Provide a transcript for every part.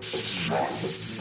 Smart.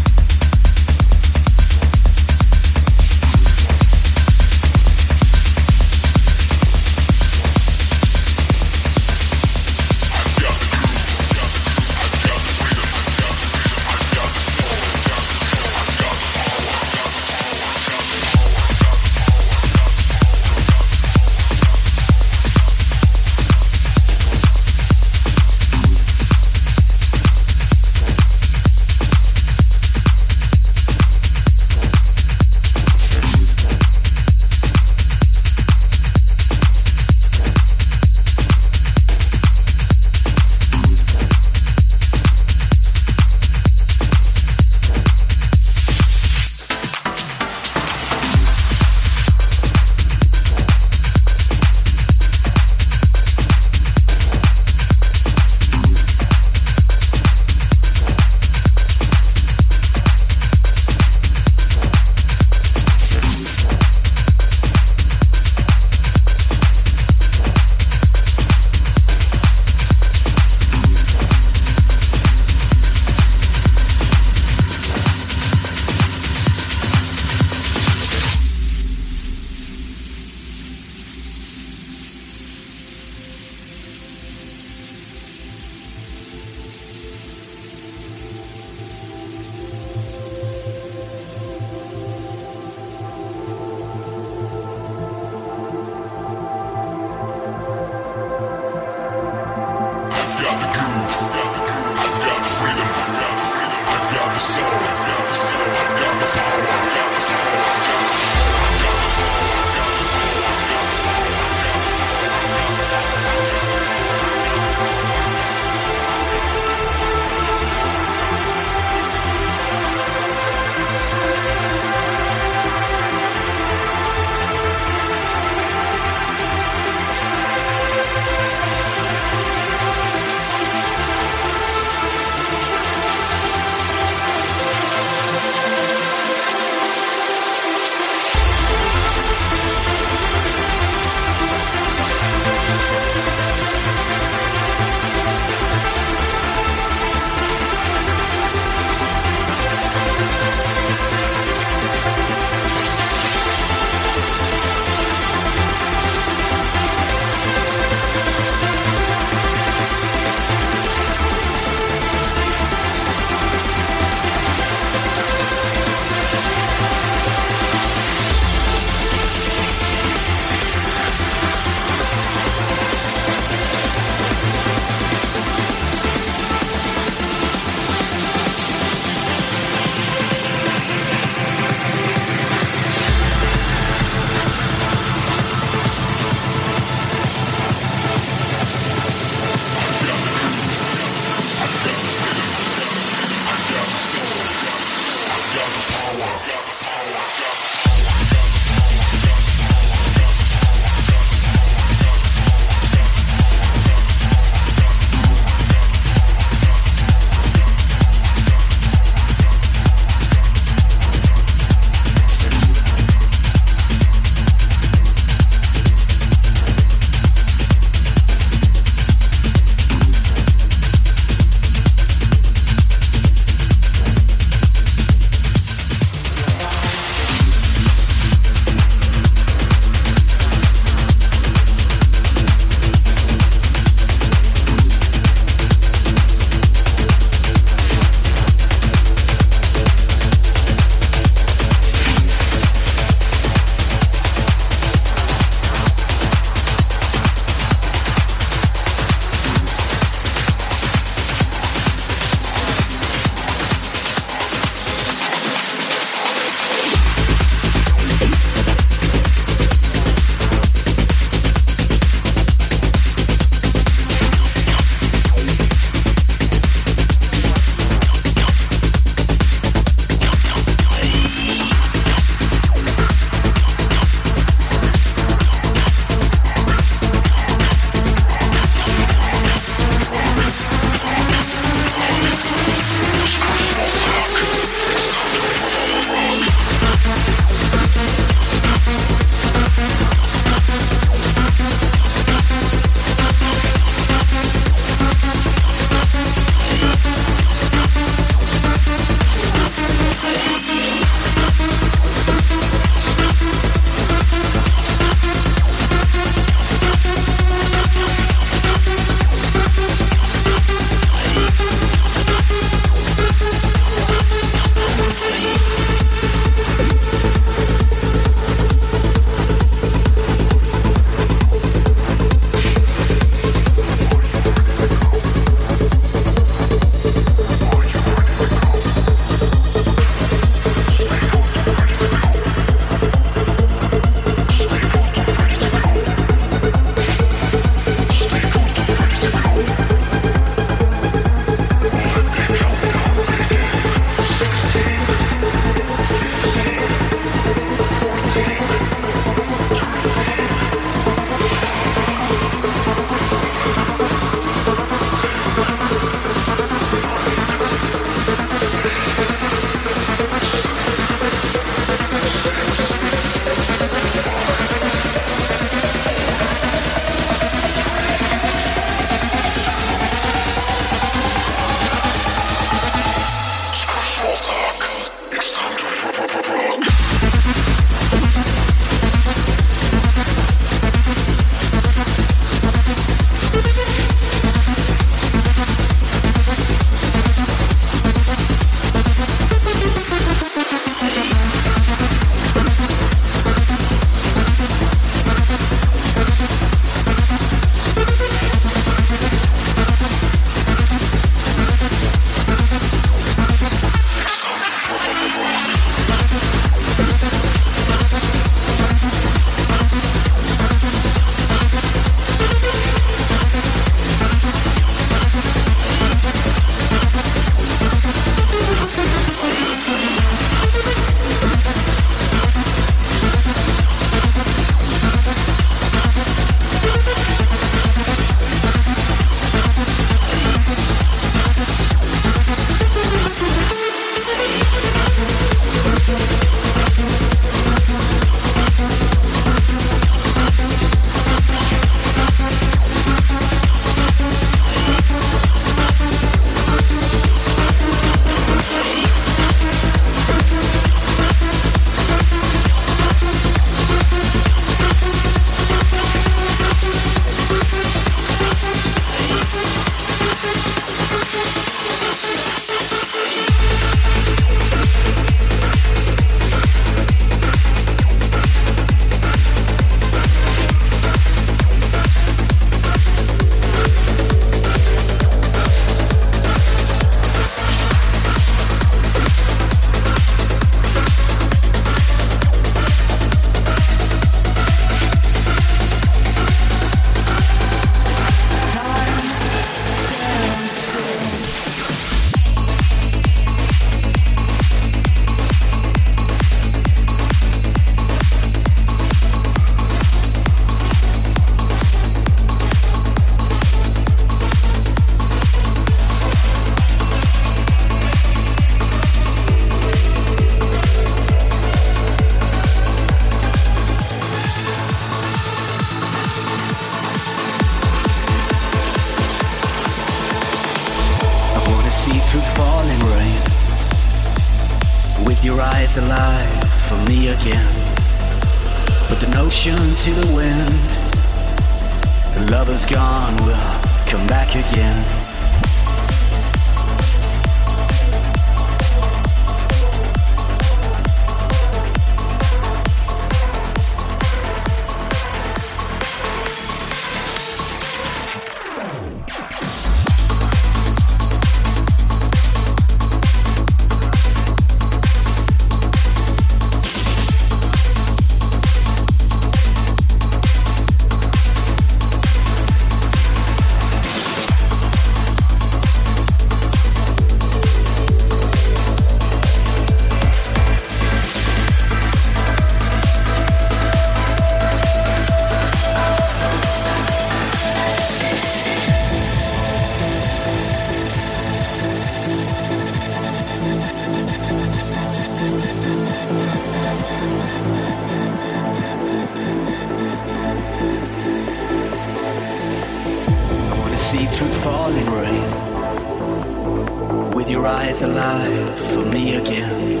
is alive for me again.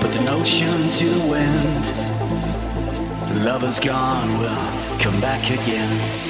But the notion to end, the love is gone, will come back again.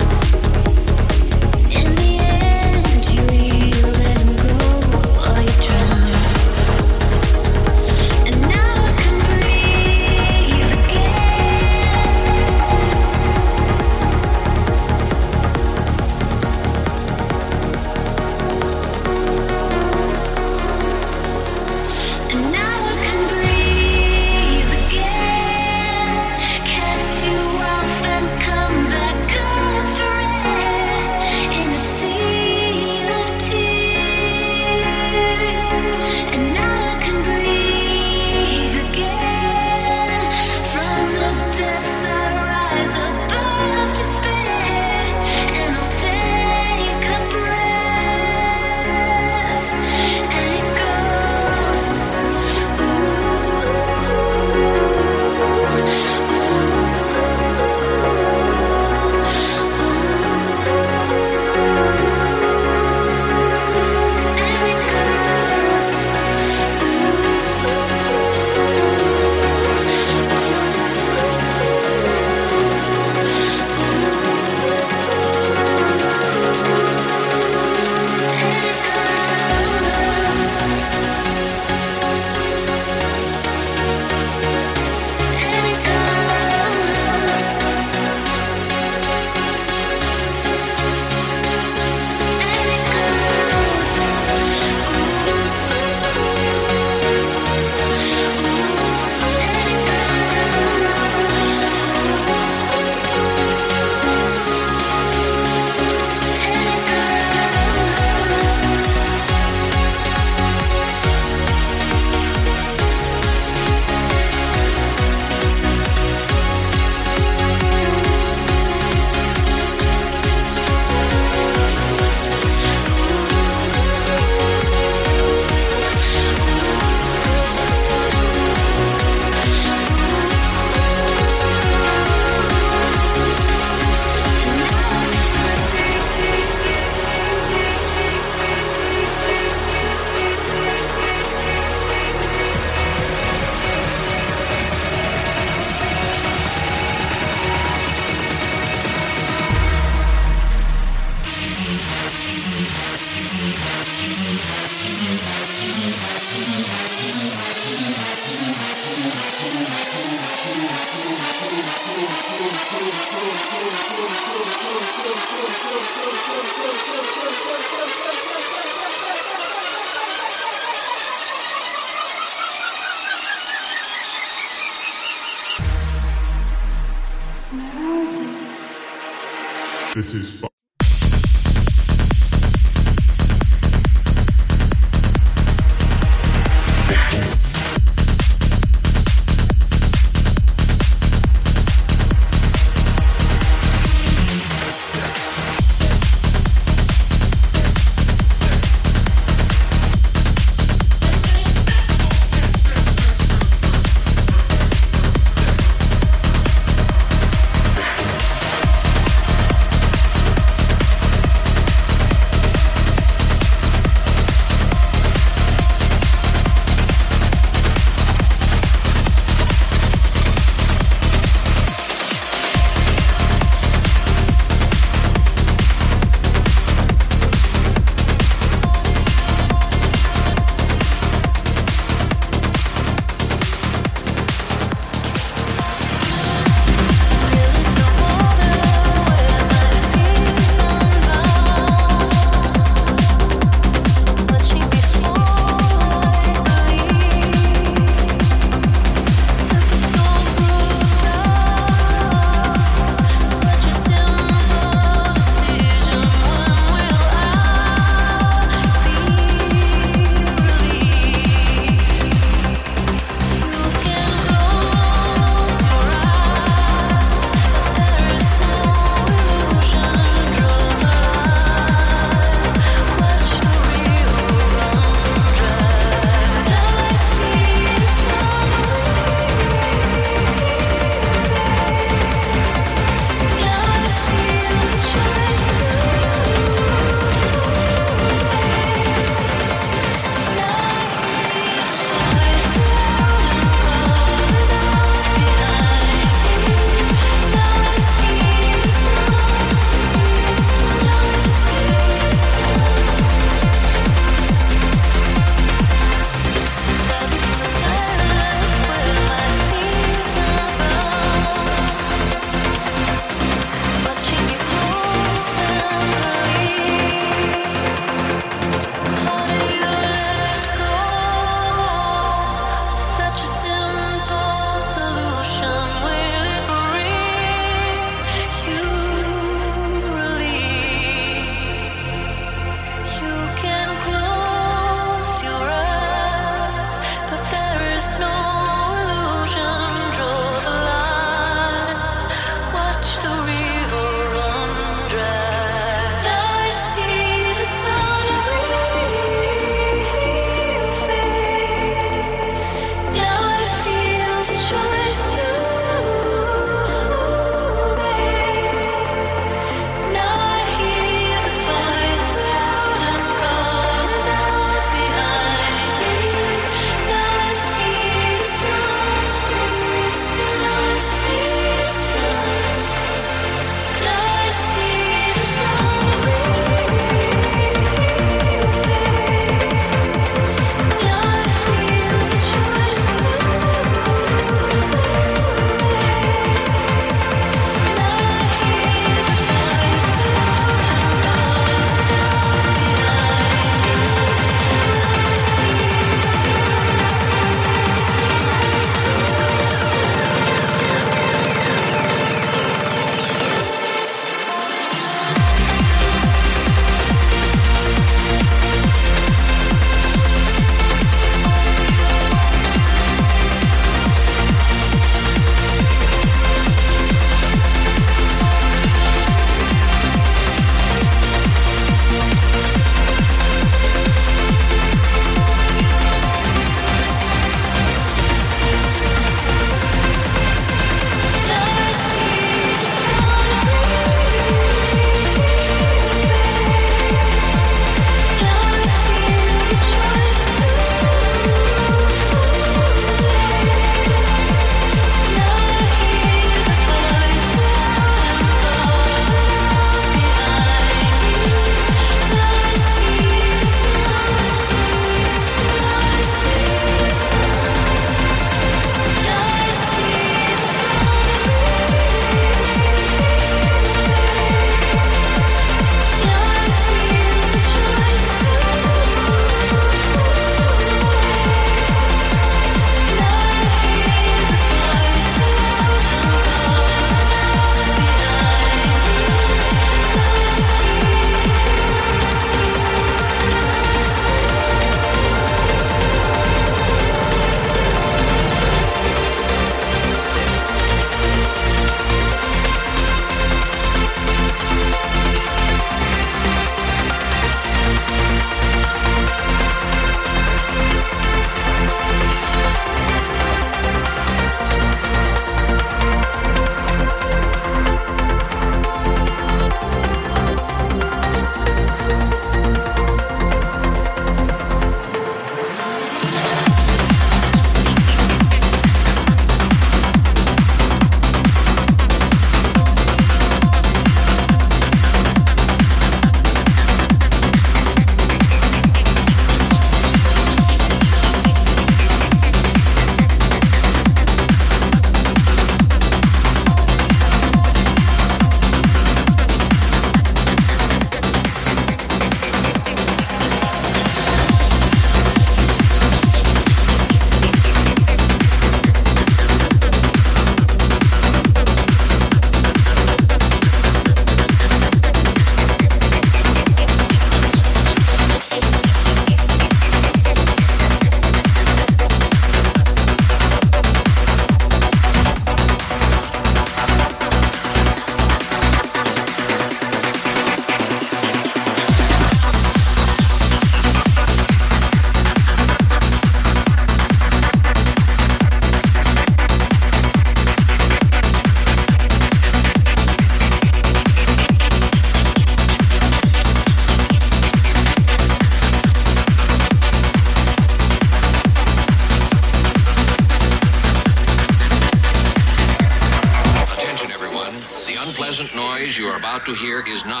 Hear is not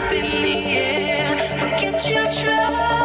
up in the air. Forget your troubles.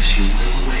because you know where